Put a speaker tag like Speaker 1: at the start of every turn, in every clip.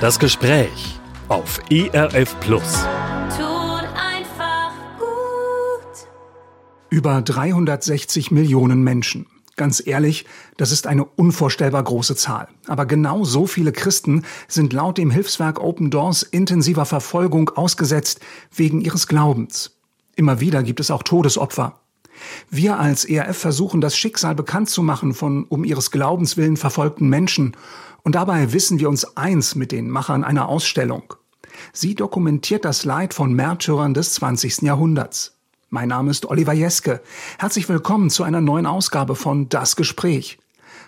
Speaker 1: Das Gespräch auf ERF Plus.
Speaker 2: Tut einfach gut.
Speaker 3: Über 360 Millionen Menschen. Ganz ehrlich, das ist eine unvorstellbar große Zahl. Aber genau so viele Christen sind laut dem Hilfswerk Open Doors intensiver Verfolgung ausgesetzt wegen ihres Glaubens. Immer wieder gibt es auch Todesopfer. Wir als ERF versuchen das Schicksal bekannt zu machen von um ihres Glaubens willen verfolgten Menschen. Und dabei wissen wir uns eins mit den Machern einer Ausstellung. Sie dokumentiert das Leid von Märtyrern des 20. Jahrhunderts. Mein Name ist Oliver Jeske. Herzlich willkommen zu einer neuen Ausgabe von Das Gespräch.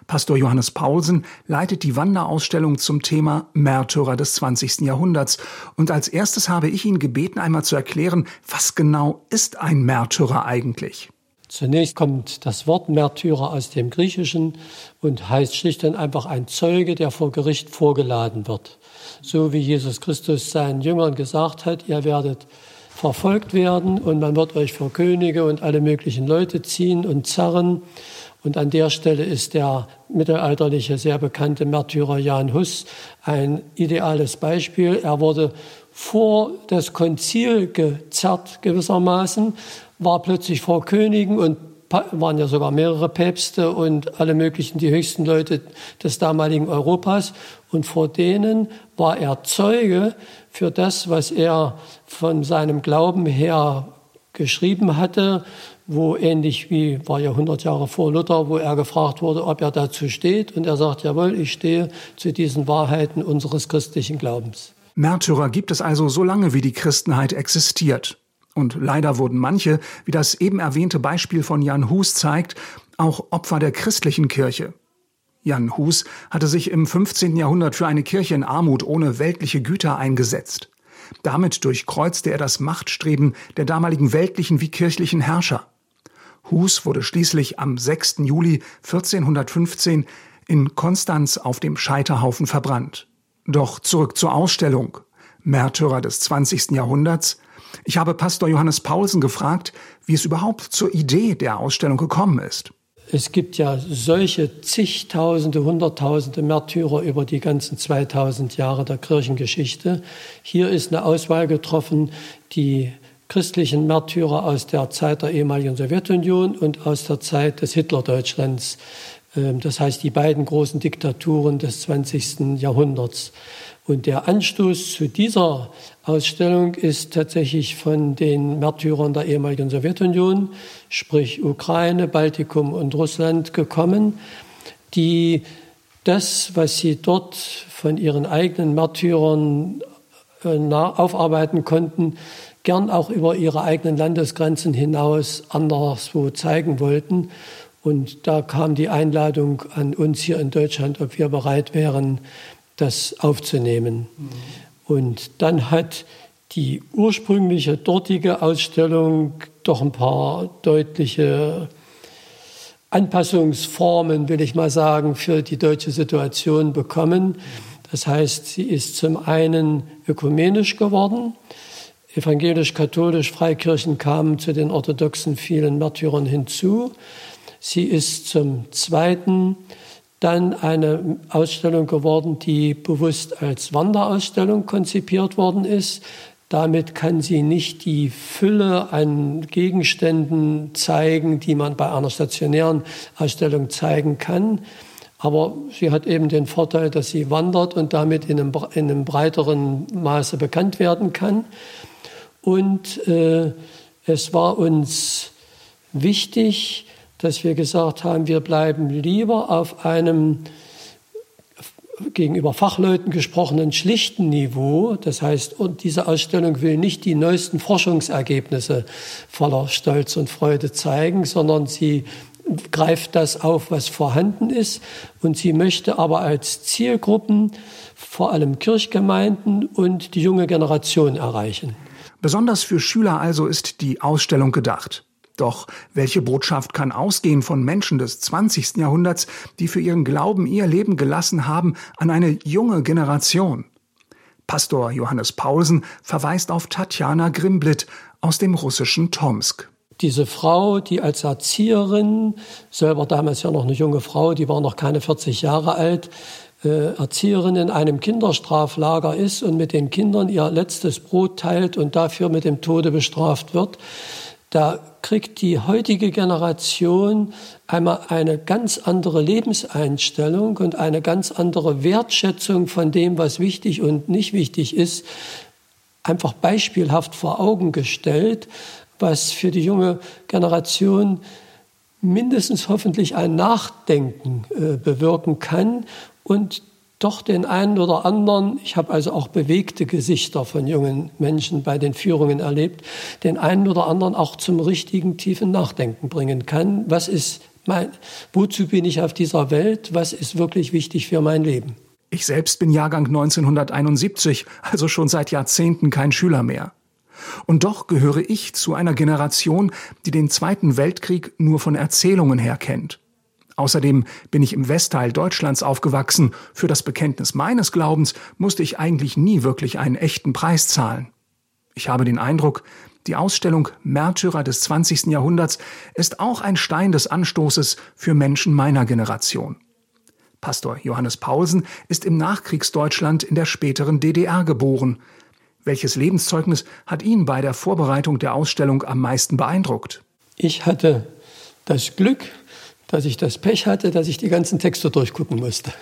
Speaker 3: Pastor Johannes Paulsen leitet die Wanderausstellung zum Thema Märtyrer des 20. Jahrhunderts. Und als erstes habe ich ihn gebeten, einmal zu erklären, was genau ist ein Märtyrer eigentlich?
Speaker 4: Zunächst kommt das Wort Märtyrer aus dem Griechischen und heißt schlicht und einfach ein Zeuge, der vor Gericht vorgeladen wird. So wie Jesus Christus seinen Jüngern gesagt hat, ihr werdet verfolgt werden und man wird euch vor Könige und alle möglichen Leute ziehen und zerren. Und an der Stelle ist der mittelalterliche, sehr bekannte Märtyrer Jan Hus ein ideales Beispiel. Er wurde vor das Konzil gezerrt gewissermaßen war plötzlich vor Königen und waren ja sogar mehrere Päpste und alle möglichen, die höchsten Leute des damaligen Europas. Und vor denen war er Zeuge für das, was er von seinem Glauben her geschrieben hatte, wo ähnlich wie war ja 100 Jahre vor Luther, wo er gefragt wurde, ob er dazu steht. Und er sagt, jawohl, ich stehe zu diesen Wahrheiten unseres christlichen Glaubens.
Speaker 3: Märtyrer gibt es also so lange, wie die Christenheit existiert. Und leider wurden manche, wie das eben erwähnte Beispiel von Jan Hus zeigt, auch Opfer der christlichen Kirche. Jan Hus hatte sich im 15. Jahrhundert für eine Kirche in Armut ohne weltliche Güter eingesetzt. Damit durchkreuzte er das Machtstreben der damaligen weltlichen wie kirchlichen Herrscher. Hus wurde schließlich am 6. Juli 1415 in Konstanz auf dem Scheiterhaufen verbrannt. Doch zurück zur Ausstellung. Märtyrer des 20. Jahrhunderts ich habe Pastor Johannes Paulsen gefragt, wie es überhaupt zur Idee der Ausstellung gekommen ist.
Speaker 4: Es gibt ja solche zigtausende, hunderttausende Märtyrer über die ganzen 2000 Jahre der Kirchengeschichte. Hier ist eine Auswahl getroffen, die christlichen Märtyrer aus der Zeit der ehemaligen Sowjetunion und aus der Zeit des Hitlerdeutschlands. Ähm, das heißt, die beiden großen Diktaturen des 20. Jahrhunderts. Und der Anstoß zu dieser Ausstellung ist tatsächlich von den Märtyrern der ehemaligen Sowjetunion, sprich Ukraine, Baltikum und Russland gekommen, die das, was sie dort von ihren eigenen Märtyrern äh, aufarbeiten konnten, gern auch über ihre eigenen Landesgrenzen hinaus anderswo zeigen wollten. Und da kam die Einladung an uns hier in Deutschland, ob wir bereit wären, das aufzunehmen. Mhm. Und dann hat die ursprüngliche dortige Ausstellung doch ein paar deutliche Anpassungsformen, will ich mal sagen, für die deutsche Situation bekommen. Das heißt, sie ist zum einen ökumenisch geworden. Evangelisch-katholisch Freikirchen kamen zu den orthodoxen vielen Märtyrern hinzu. Sie ist zum zweiten dann eine Ausstellung geworden, die bewusst als Wanderausstellung konzipiert worden ist. Damit kann sie nicht die Fülle an Gegenständen zeigen, die man bei einer stationären Ausstellung zeigen kann. Aber sie hat eben den Vorteil, dass sie wandert und damit in einem, in einem breiteren Maße bekannt werden kann. Und äh, es war uns wichtig, dass wir gesagt haben, wir bleiben lieber auf einem gegenüber Fachleuten gesprochenen schlichten Niveau. Das heißt, und diese Ausstellung will nicht die neuesten Forschungsergebnisse voller Stolz und Freude zeigen, sondern sie greift das auf, was vorhanden ist. Und sie möchte aber als Zielgruppen vor allem Kirchgemeinden und die junge Generation erreichen.
Speaker 3: Besonders für Schüler also ist die Ausstellung gedacht. Doch welche Botschaft kann ausgehen von Menschen des 20. Jahrhunderts, die für ihren Glauben ihr Leben gelassen haben, an eine junge Generation? Pastor Johannes Paulsen verweist auf Tatjana Grimblit aus dem russischen Tomsk.
Speaker 4: Diese Frau, die als Erzieherin, selber damals ja noch eine junge Frau, die war noch keine 40 Jahre alt, äh, Erzieherin in einem Kinderstraflager ist und mit den Kindern ihr letztes Brot teilt und dafür mit dem Tode bestraft wird, da kriegt die heutige Generation einmal eine ganz andere Lebenseinstellung und eine ganz andere Wertschätzung von dem, was wichtig und nicht wichtig ist, einfach beispielhaft vor Augen gestellt, was für die junge Generation mindestens hoffentlich ein Nachdenken äh, bewirken kann und doch den einen oder anderen, ich habe also auch bewegte Gesichter von jungen Menschen bei den Führungen erlebt, den einen oder anderen auch zum richtigen tiefen Nachdenken bringen kann. Was ist mein, wozu bin ich auf dieser Welt? Was ist wirklich wichtig für mein Leben?
Speaker 3: Ich selbst bin Jahrgang 1971, also schon seit Jahrzehnten kein Schüler mehr. Und doch gehöre ich zu einer Generation, die den Zweiten Weltkrieg nur von Erzählungen her kennt. Außerdem bin ich im Westteil Deutschlands aufgewachsen. Für das Bekenntnis meines Glaubens musste ich eigentlich nie wirklich einen echten Preis zahlen. Ich habe den Eindruck, die Ausstellung Märtyrer des 20. Jahrhunderts ist auch ein Stein des Anstoßes für Menschen meiner Generation. Pastor Johannes Paulsen ist im Nachkriegsdeutschland in der späteren DDR geboren. Welches Lebenszeugnis hat ihn bei der Vorbereitung der Ausstellung am meisten beeindruckt?
Speaker 4: Ich hatte das Glück, dass ich das Pech hatte, dass ich die ganzen Texte durchgucken musste.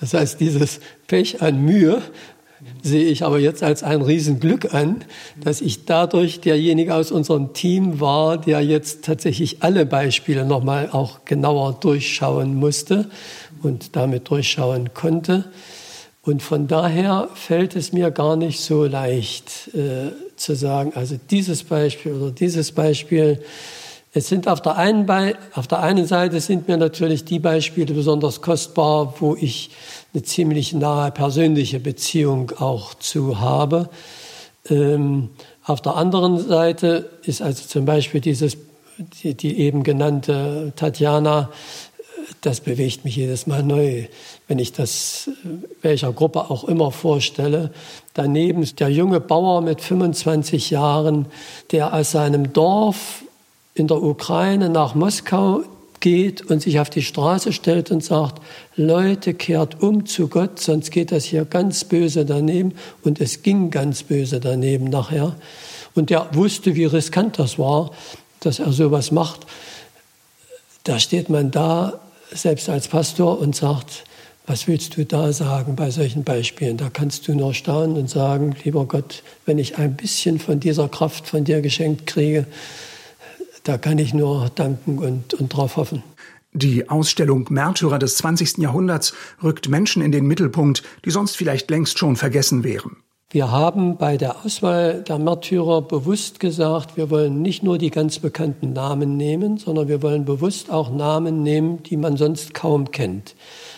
Speaker 4: Das heißt, dieses Pech an Mühe sehe ich aber jetzt als ein Riesenglück an, dass ich dadurch derjenige aus unserem Team war, der jetzt tatsächlich alle Beispiele nochmal auch genauer durchschauen musste und damit durchschauen konnte. Und von daher fällt es mir gar nicht so leicht äh, zu sagen, also dieses Beispiel oder dieses Beispiel es sind auf der, einen auf der einen Seite sind mir natürlich die Beispiele besonders kostbar, wo ich eine ziemlich nahe persönliche Beziehung auch zu habe. Ähm, auf der anderen Seite ist also zum Beispiel dieses, die, die eben genannte Tatjana, das bewegt mich jedes Mal neu, wenn ich das welcher Gruppe auch immer vorstelle. Daneben ist der junge Bauer mit 25 Jahren, der aus seinem Dorf in der Ukraine nach Moskau geht und sich auf die Straße stellt und sagt, Leute, kehrt um zu Gott, sonst geht das hier ganz böse daneben. Und es ging ganz böse daneben nachher. Und der wusste, wie riskant das war, dass er sowas macht. Da steht man da, selbst als Pastor, und sagt, was willst du da sagen bei solchen Beispielen? Da kannst du nur staunen und sagen, lieber Gott, wenn ich ein bisschen von dieser Kraft von dir geschenkt kriege, da kann ich nur danken und, und darauf hoffen.
Speaker 3: Die Ausstellung Märtyrer des 20. Jahrhunderts rückt Menschen in den Mittelpunkt, die sonst vielleicht längst schon vergessen wären.
Speaker 4: Wir haben bei der Auswahl der Märtyrer bewusst gesagt, wir wollen nicht nur die ganz bekannten Namen nehmen, sondern wir wollen bewusst auch Namen nehmen, die man sonst kaum kennt.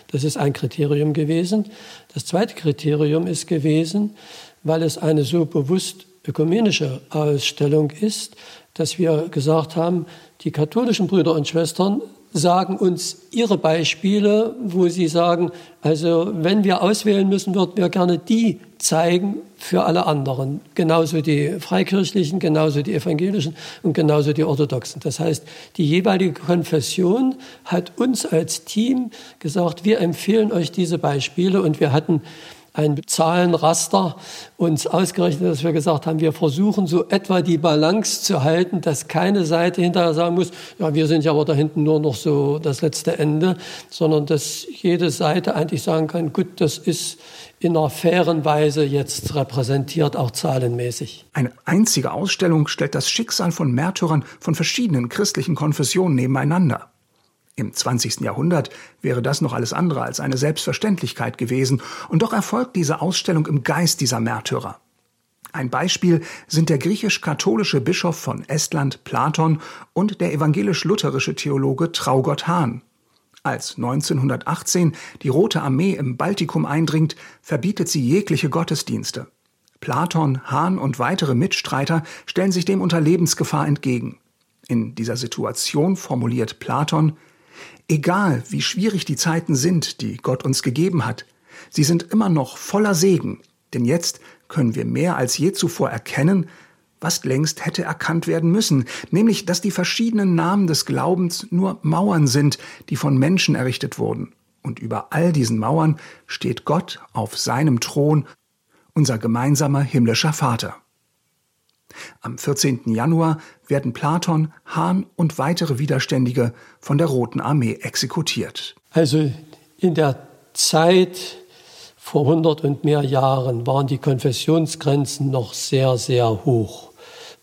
Speaker 4: Das ist ein Kriterium gewesen. Das zweite Kriterium ist gewesen, weil es eine so bewusst ökumenische Ausstellung ist, dass wir gesagt haben, die katholischen Brüder und Schwestern sagen uns ihre Beispiele, wo sie sagen, also wenn wir auswählen müssen, würden wir gerne die zeigen für alle anderen. Genauso die Freikirchlichen, genauso die Evangelischen und genauso die Orthodoxen. Das heißt, die jeweilige Konfession hat uns als Team gesagt, wir empfehlen euch diese Beispiele und wir hatten ein Zahlenraster uns ausgerechnet, dass wir gesagt haben, wir versuchen so etwa die Balance zu halten, dass keine Seite hinterher sagen muss, ja, wir sind ja aber da hinten nur noch so das letzte Ende, sondern dass jede Seite eigentlich sagen kann, gut, das ist in einer fairen Weise jetzt repräsentiert, auch zahlenmäßig.
Speaker 3: Eine einzige Ausstellung stellt das Schicksal von Märtyrern von verschiedenen christlichen Konfessionen nebeneinander. Im 20. Jahrhundert wäre das noch alles andere als eine Selbstverständlichkeit gewesen, und doch erfolgt diese Ausstellung im Geist dieser Märtyrer. Ein Beispiel sind der griechisch-katholische Bischof von Estland Platon und der evangelisch-lutherische Theologe Traugott Hahn. Als 1918 die Rote Armee im Baltikum eindringt, verbietet sie jegliche Gottesdienste. Platon, Hahn und weitere Mitstreiter stellen sich dem unter Lebensgefahr entgegen. In dieser Situation formuliert Platon Egal, wie schwierig die Zeiten sind, die Gott uns gegeben hat, sie sind immer noch voller Segen, denn jetzt können wir mehr als je zuvor erkennen, was längst hätte erkannt werden müssen, nämlich dass die verschiedenen Namen des Glaubens nur Mauern sind, die von Menschen errichtet wurden. Und über all diesen Mauern steht Gott auf seinem Thron, unser gemeinsamer himmlischer Vater. Am 14. Januar werden Platon, Hahn und weitere Widerständige von der Roten Armee exekutiert.
Speaker 4: Also in der Zeit vor 100 und mehr Jahren waren die Konfessionsgrenzen noch sehr, sehr hoch.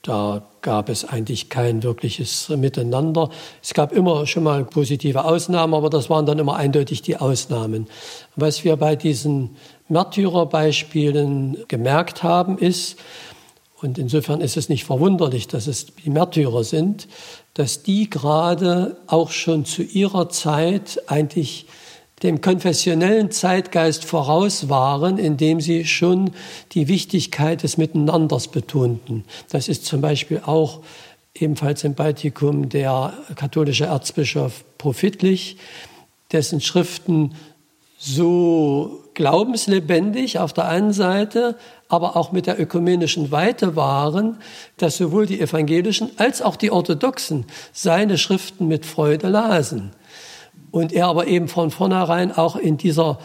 Speaker 4: Da gab es eigentlich kein wirkliches Miteinander. Es gab immer schon mal positive Ausnahmen, aber das waren dann immer eindeutig die Ausnahmen. Was wir bei diesen Märtyrerbeispielen gemerkt haben, ist, und insofern ist es nicht verwunderlich, dass es die Märtyrer sind, dass die gerade auch schon zu ihrer Zeit eigentlich dem konfessionellen Zeitgeist voraus waren, indem sie schon die Wichtigkeit des Miteinanders betonten. Das ist zum Beispiel auch ebenfalls im Baltikum der katholische Erzbischof Profitlich, dessen Schriften so glaubenslebendig auf der einen Seite, aber auch mit der ökumenischen Weite waren, dass sowohl die evangelischen als auch die orthodoxen seine Schriften mit Freude lasen. Und er aber eben von vornherein auch in dieser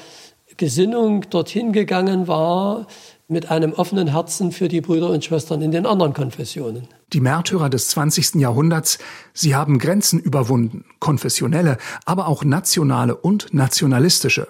Speaker 4: Gesinnung dorthin gegangen war, mit einem offenen Herzen für die Brüder und Schwestern in den anderen Konfessionen.
Speaker 3: Die Märtyrer des 20. Jahrhunderts, sie haben Grenzen überwunden, konfessionelle, aber auch nationale und nationalistische.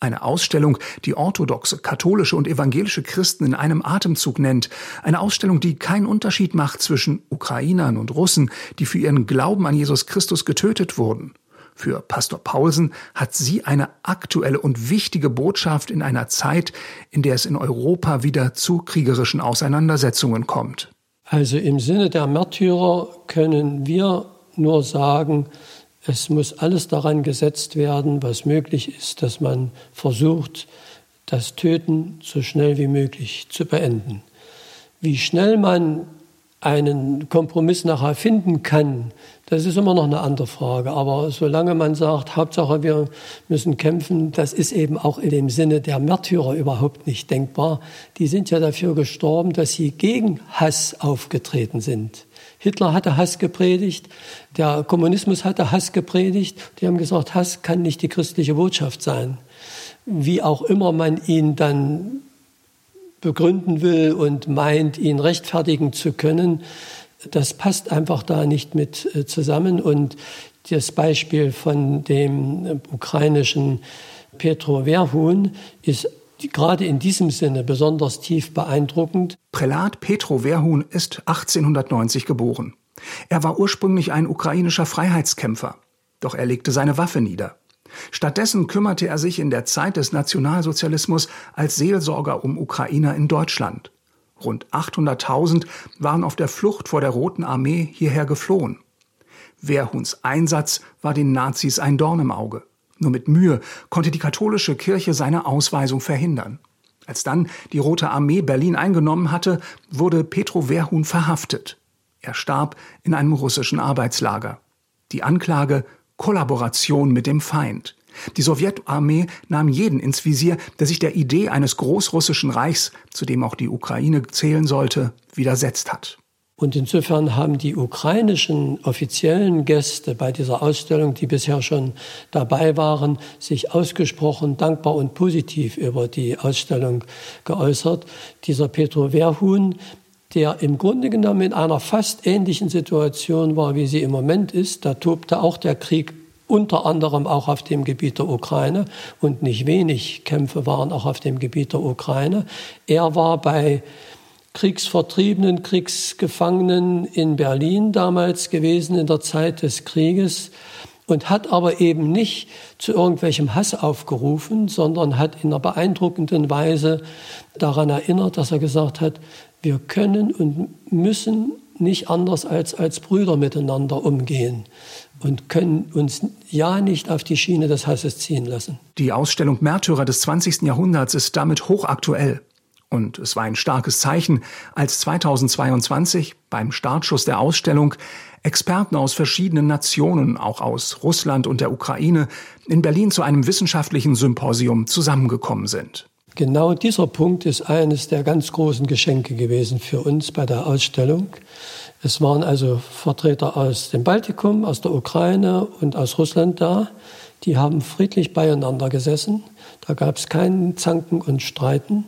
Speaker 3: Eine Ausstellung, die orthodoxe, katholische und evangelische Christen in einem Atemzug nennt. Eine Ausstellung, die keinen Unterschied macht zwischen Ukrainern und Russen, die für ihren Glauben an Jesus Christus getötet wurden. Für Pastor Paulsen hat sie eine aktuelle und wichtige Botschaft in einer Zeit, in der es in Europa wieder zu kriegerischen Auseinandersetzungen kommt.
Speaker 4: Also im Sinne der Märtyrer können wir nur sagen, es muss alles daran gesetzt werden, was möglich ist, dass man versucht, das Töten so schnell wie möglich zu beenden. Wie schnell man einen Kompromiss nachher finden kann, das ist immer noch eine andere Frage. Aber solange man sagt, Hauptsache wir müssen kämpfen, das ist eben auch in dem Sinne der Märtyrer überhaupt nicht denkbar. Die sind ja dafür gestorben, dass sie gegen Hass aufgetreten sind. Hitler hatte Hass gepredigt, der Kommunismus hatte Hass gepredigt. Die haben gesagt, Hass kann nicht die christliche Botschaft sein. Wie auch immer man ihn dann begründen will und meint, ihn rechtfertigen zu können, das passt einfach da nicht mit äh, zusammen. Und das Beispiel von dem ukrainischen Petro Verhun ist gerade in diesem Sinne besonders tief beeindruckend.
Speaker 3: Prälat Petro Verhun ist 1890 geboren. Er war ursprünglich ein ukrainischer Freiheitskämpfer, doch er legte seine Waffe nieder. Stattdessen kümmerte er sich in der Zeit des Nationalsozialismus als Seelsorger um Ukrainer in Deutschland. Rund 800.000 waren auf der Flucht vor der Roten Armee hierher geflohen. Verhuns Einsatz war den Nazis ein Dorn im Auge. Nur mit Mühe konnte die katholische Kirche seine Ausweisung verhindern. Als dann die Rote Armee Berlin eingenommen hatte, wurde Petro Verhun verhaftet. Er starb in einem russischen Arbeitslager. Die Anklage Kollaboration mit dem Feind. Die Sowjetarmee nahm jeden ins Visier, der sich der Idee eines großrussischen Reichs, zu dem auch die Ukraine zählen sollte, widersetzt hat.
Speaker 4: Und insofern haben die ukrainischen offiziellen Gäste bei dieser Ausstellung, die bisher schon dabei waren, sich ausgesprochen dankbar und positiv über die Ausstellung geäußert. Dieser Petro Verhun, der im Grunde genommen in einer fast ähnlichen Situation war, wie sie im Moment ist, da tobte auch der Krieg unter anderem auch auf dem Gebiet der Ukraine und nicht wenig Kämpfe waren auch auf dem Gebiet der Ukraine. Er war bei Kriegsvertriebenen, Kriegsgefangenen in Berlin damals gewesen in der Zeit des Krieges und hat aber eben nicht zu irgendwelchem Hass aufgerufen, sondern hat in einer beeindruckenden Weise daran erinnert, dass er gesagt hat, wir können und müssen nicht anders als als Brüder miteinander umgehen und können uns ja nicht auf die Schiene des Hasses ziehen lassen.
Speaker 3: Die Ausstellung Märtyrer des 20. Jahrhunderts ist damit hochaktuell. Und es war ein starkes Zeichen, als 2022 beim Startschuss der Ausstellung Experten aus verschiedenen Nationen, auch aus Russland und der Ukraine, in Berlin zu einem wissenschaftlichen Symposium zusammengekommen sind.
Speaker 4: Genau dieser Punkt ist eines der ganz großen Geschenke gewesen für uns bei der Ausstellung. Es waren also Vertreter aus dem Baltikum, aus der Ukraine und aus Russland da, Die haben friedlich beieinander gesessen. Da gab es keinen Zanken und Streiten.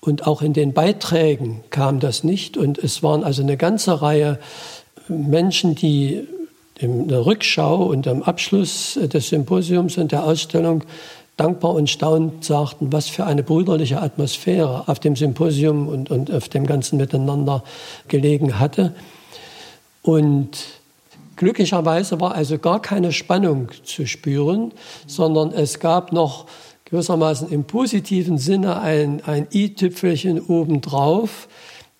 Speaker 4: Und auch in den Beiträgen kam das nicht. Und es waren also eine ganze Reihe Menschen, die in der Rückschau und am Abschluss des Symposiums und der Ausstellung dankbar und staunend sagten, was für eine brüderliche Atmosphäre auf dem Symposium und, und auf dem ganzen Miteinander gelegen hatte. Und glücklicherweise war also gar keine Spannung zu spüren, sondern es gab noch gewissermaßen im positiven Sinne ein, ein i-Tüpfelchen obendrauf.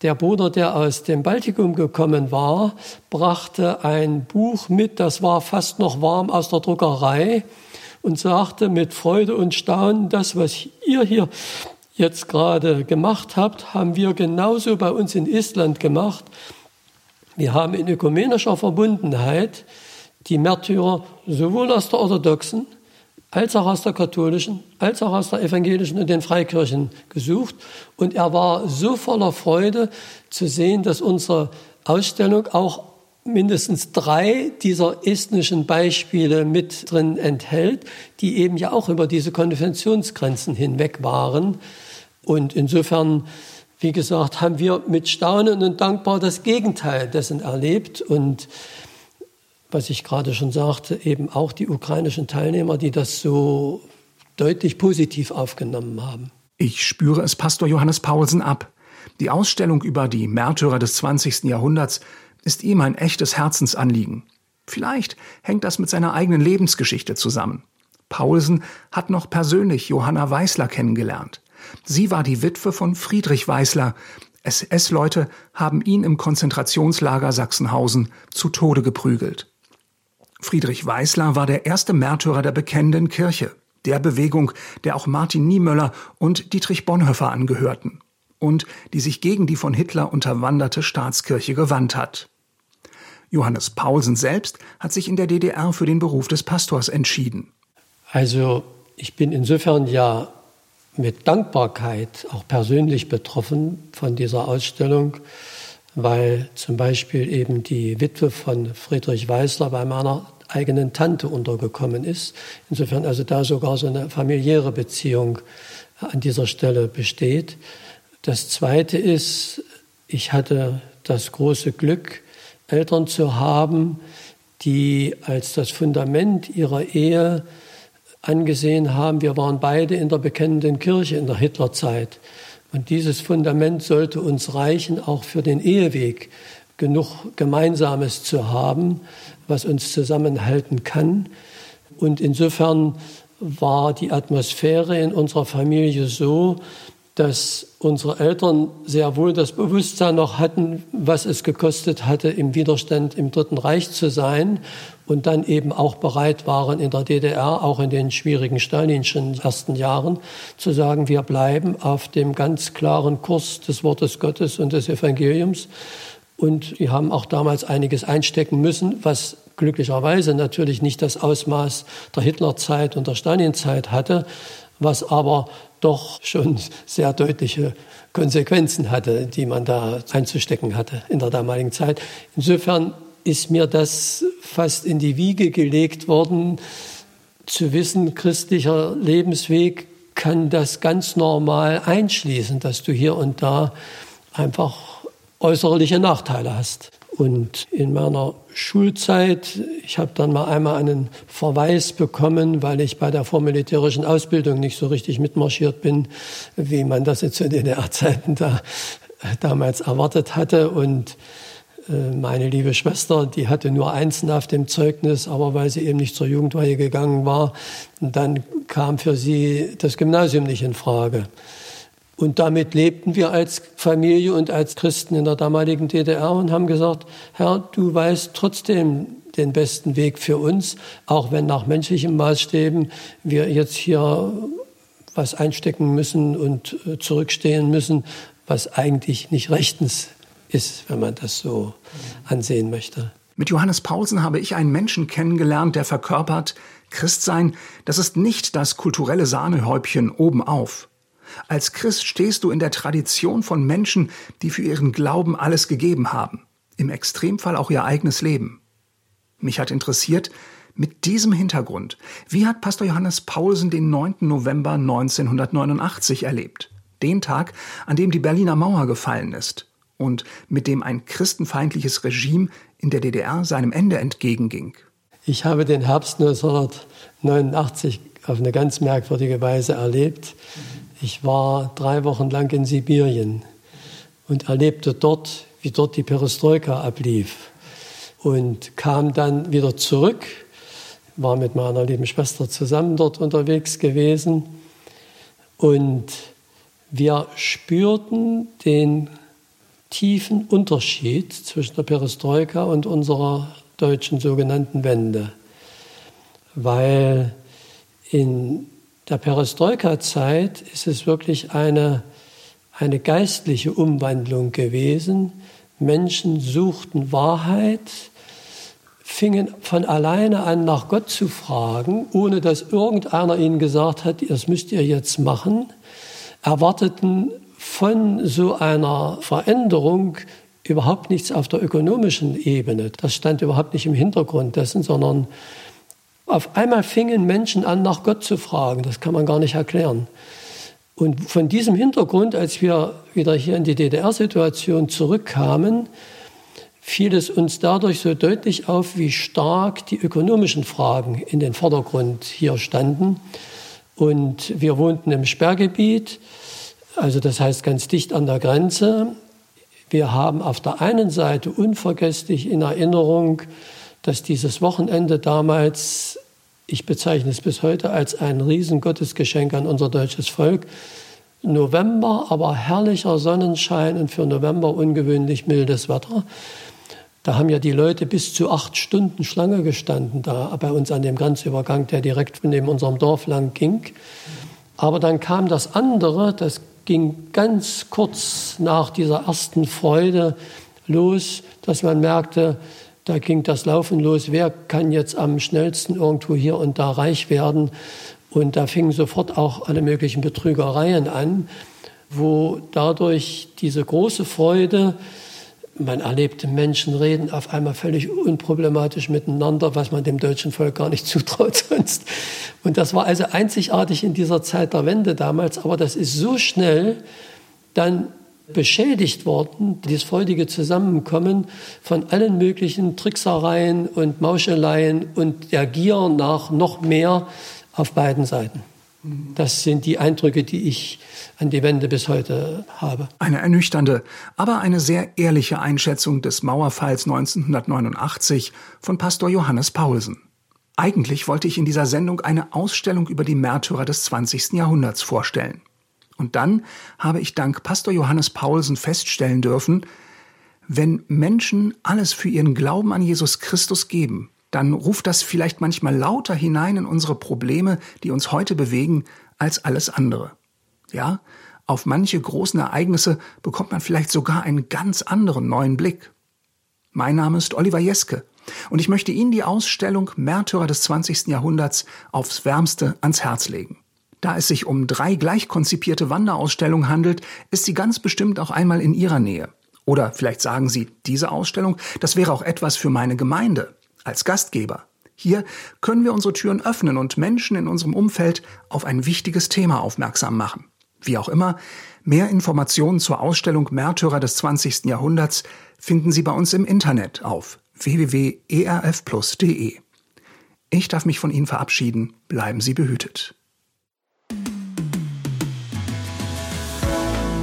Speaker 4: Der Bruder, der aus dem Baltikum gekommen war, brachte ein Buch mit, das war fast noch warm aus der Druckerei und sagte mit Freude und Staunen, das, was ihr hier jetzt gerade gemacht habt, haben wir genauso bei uns in Estland gemacht. Wir haben in ökumenischer Verbundenheit die Märtyrer sowohl aus der orthodoxen als auch aus der katholischen, als auch aus der evangelischen und den Freikirchen gesucht. Und er war so voller Freude zu sehen, dass unsere Ausstellung auch mindestens drei dieser estnischen Beispiele mit drin enthält, die eben ja auch über diese Konventionsgrenzen hinweg waren. Und insofern, wie gesagt, haben wir mit Staunen und dankbar das Gegenteil dessen erlebt. Und was ich gerade schon sagte, eben auch die ukrainischen Teilnehmer, die das so deutlich positiv aufgenommen haben.
Speaker 3: Ich spüre es Pastor Johannes Paulsen ab. Die Ausstellung über die Märtyrer des 20. Jahrhunderts ist ihm ein echtes Herzensanliegen. Vielleicht hängt das mit seiner eigenen Lebensgeschichte zusammen. Paulsen hat noch persönlich Johanna Weißler kennengelernt. Sie war die Witwe von Friedrich Weißler. SS-Leute haben ihn im Konzentrationslager Sachsenhausen zu Tode geprügelt. Friedrich Weißler war der erste Märtyrer der bekennenden Kirche, der Bewegung, der auch Martin Niemöller und Dietrich Bonhoeffer angehörten und die sich gegen die von Hitler unterwanderte Staatskirche gewandt hat. Johannes Paulsen selbst hat sich in der DDR für den Beruf des Pastors entschieden.
Speaker 4: Also ich bin insofern ja mit Dankbarkeit auch persönlich betroffen von dieser Ausstellung, weil zum Beispiel eben die Witwe von Friedrich Weißler bei meiner eigenen Tante untergekommen ist. Insofern also da sogar so eine familiäre Beziehung an dieser Stelle besteht. Das Zweite ist, ich hatte das große Glück, Eltern zu haben, die als das Fundament ihrer Ehe angesehen haben, wir waren beide in der bekennenden Kirche in der Hitlerzeit. Und dieses Fundament sollte uns reichen, auch für den Eheweg genug Gemeinsames zu haben, was uns zusammenhalten kann. Und insofern war die Atmosphäre in unserer Familie so, dass unsere Eltern sehr wohl das Bewusstsein noch hatten, was es gekostet hatte, im Widerstand im Dritten Reich zu sein und dann eben auch bereit waren, in der DDR, auch in den schwierigen stalinschen ersten Jahren, zu sagen, wir bleiben auf dem ganz klaren Kurs des Wortes Gottes und des Evangeliums. Und die haben auch damals einiges einstecken müssen, was glücklicherweise natürlich nicht das Ausmaß der Hitlerzeit und der Stalinzeit hatte, was aber doch schon sehr deutliche Konsequenzen hatte, die man da einzustecken hatte in der damaligen Zeit. Insofern ist mir das fast in die Wiege gelegt worden, zu wissen, christlicher Lebensweg kann das ganz normal einschließen, dass du hier und da einfach äußerliche Nachteile hast. Und in meiner Schulzeit, ich habe dann mal einmal einen Verweis bekommen, weil ich bei der vormilitärischen Ausbildung nicht so richtig mitmarschiert bin, wie man das jetzt zu DDR-Zeiten da damals erwartet hatte. Und äh, meine liebe Schwester, die hatte nur Einsen auf dem Zeugnis, aber weil sie eben nicht zur Jugendweihe gegangen war, dann kam für sie das Gymnasium nicht in Frage. Und damit lebten wir als Familie und als Christen in der damaligen DDR und haben gesagt, Herr, du weißt trotzdem den besten Weg für uns, auch wenn nach menschlichen Maßstäben wir jetzt hier was einstecken müssen und äh, zurückstehen müssen, was eigentlich nicht rechtens ist, wenn man das so ansehen möchte.
Speaker 3: Mit Johannes Paulsen habe ich einen Menschen kennengelernt, der verkörpert, Christsein, das ist nicht das kulturelle Sahnehäubchen obenauf. Als Christ stehst du in der Tradition von Menschen, die für ihren Glauben alles gegeben haben, im Extremfall auch ihr eigenes Leben. Mich hat interessiert, Mit diesem Hintergrund, wie hat Pastor Johannes Paulsen den 9. November 1989 erlebt? Den Tag, an dem die Berliner Mauer gefallen ist und mit dem ein christenfeindliches Regime in der DDR seinem Ende entgegenging.
Speaker 4: Ich habe den Herbst 1989 auf eine ganz merkwürdige Weise erlebt. Ich war drei Wochen lang in Sibirien und erlebte dort, wie dort die Perestroika ablief und kam dann wieder zurück, war mit meiner lieben Schwester zusammen dort unterwegs gewesen und wir spürten den tiefen Unterschied zwischen der Perestroika und unserer deutschen sogenannten Wende, weil in der Perestroika-Zeit ist es wirklich eine, eine geistliche Umwandlung gewesen. Menschen suchten Wahrheit, fingen von alleine an, nach Gott zu fragen, ohne dass irgendeiner ihnen gesagt hat, das müsst ihr jetzt machen, erwarteten von so einer Veränderung überhaupt nichts auf der ökonomischen Ebene. Das stand überhaupt nicht im Hintergrund dessen, sondern auf einmal fingen Menschen an, nach Gott zu fragen. Das kann man gar nicht erklären. Und von diesem Hintergrund, als wir wieder hier in die DDR-Situation zurückkamen, fiel es uns dadurch so deutlich auf, wie stark die ökonomischen Fragen in den Vordergrund hier standen. Und wir wohnten im Sperrgebiet, also das heißt ganz dicht an der Grenze. Wir haben auf der einen Seite unvergesslich in Erinnerung, dass dieses Wochenende damals, ich bezeichne es bis heute als ein Riesengottesgeschenk an unser deutsches Volk, November, aber herrlicher Sonnenschein und für November ungewöhnlich mildes Wetter. Da haben ja die Leute bis zu acht Stunden Schlange gestanden, da bei uns an dem Grenzübergang, der direkt neben unserem Dorf lang ging. Aber dann kam das andere, das ging ganz kurz nach dieser ersten Freude los, dass man merkte, da ging das Laufen los, wer kann jetzt am schnellsten irgendwo hier und da reich werden. Und da fingen sofort auch alle möglichen Betrügereien an, wo dadurch diese große Freude, man erlebte Menschen reden auf einmal völlig unproblematisch miteinander, was man dem deutschen Volk gar nicht zutraut sonst. Und das war also einzigartig in dieser Zeit der Wende damals, aber das ist so schnell dann beschädigt worden, dieses freudige Zusammenkommen von allen möglichen Tricksereien und Mauscheleien und der Gier nach noch mehr auf beiden Seiten. Das sind die Eindrücke, die ich an die Wende bis heute habe.
Speaker 3: Eine ernüchternde, aber eine sehr ehrliche Einschätzung des Mauerfalls 1989 von Pastor Johannes Paulsen. Eigentlich wollte ich in dieser Sendung eine Ausstellung über die Märtyrer des 20. Jahrhunderts vorstellen. Und dann habe ich dank Pastor Johannes Paulsen feststellen dürfen, wenn Menschen alles für ihren Glauben an Jesus Christus geben, dann ruft das vielleicht manchmal lauter hinein in unsere Probleme, die uns heute bewegen, als alles andere. Ja, auf manche großen Ereignisse bekommt man vielleicht sogar einen ganz anderen neuen Blick. Mein Name ist Oliver Jeske und ich möchte Ihnen die Ausstellung Märtyrer des 20. Jahrhunderts aufs wärmste ans Herz legen. Da es sich um drei gleich konzipierte Wanderausstellungen handelt, ist sie ganz bestimmt auch einmal in Ihrer Nähe. Oder vielleicht sagen Sie, diese Ausstellung, das wäre auch etwas für meine Gemeinde als Gastgeber. Hier können wir unsere Türen öffnen und Menschen in unserem Umfeld auf ein wichtiges Thema aufmerksam machen. Wie auch immer, mehr Informationen zur Ausstellung Märtyrer des 20. Jahrhunderts finden Sie bei uns im Internet auf www.erfplus.de. Ich darf mich von Ihnen verabschieden. Bleiben Sie behütet.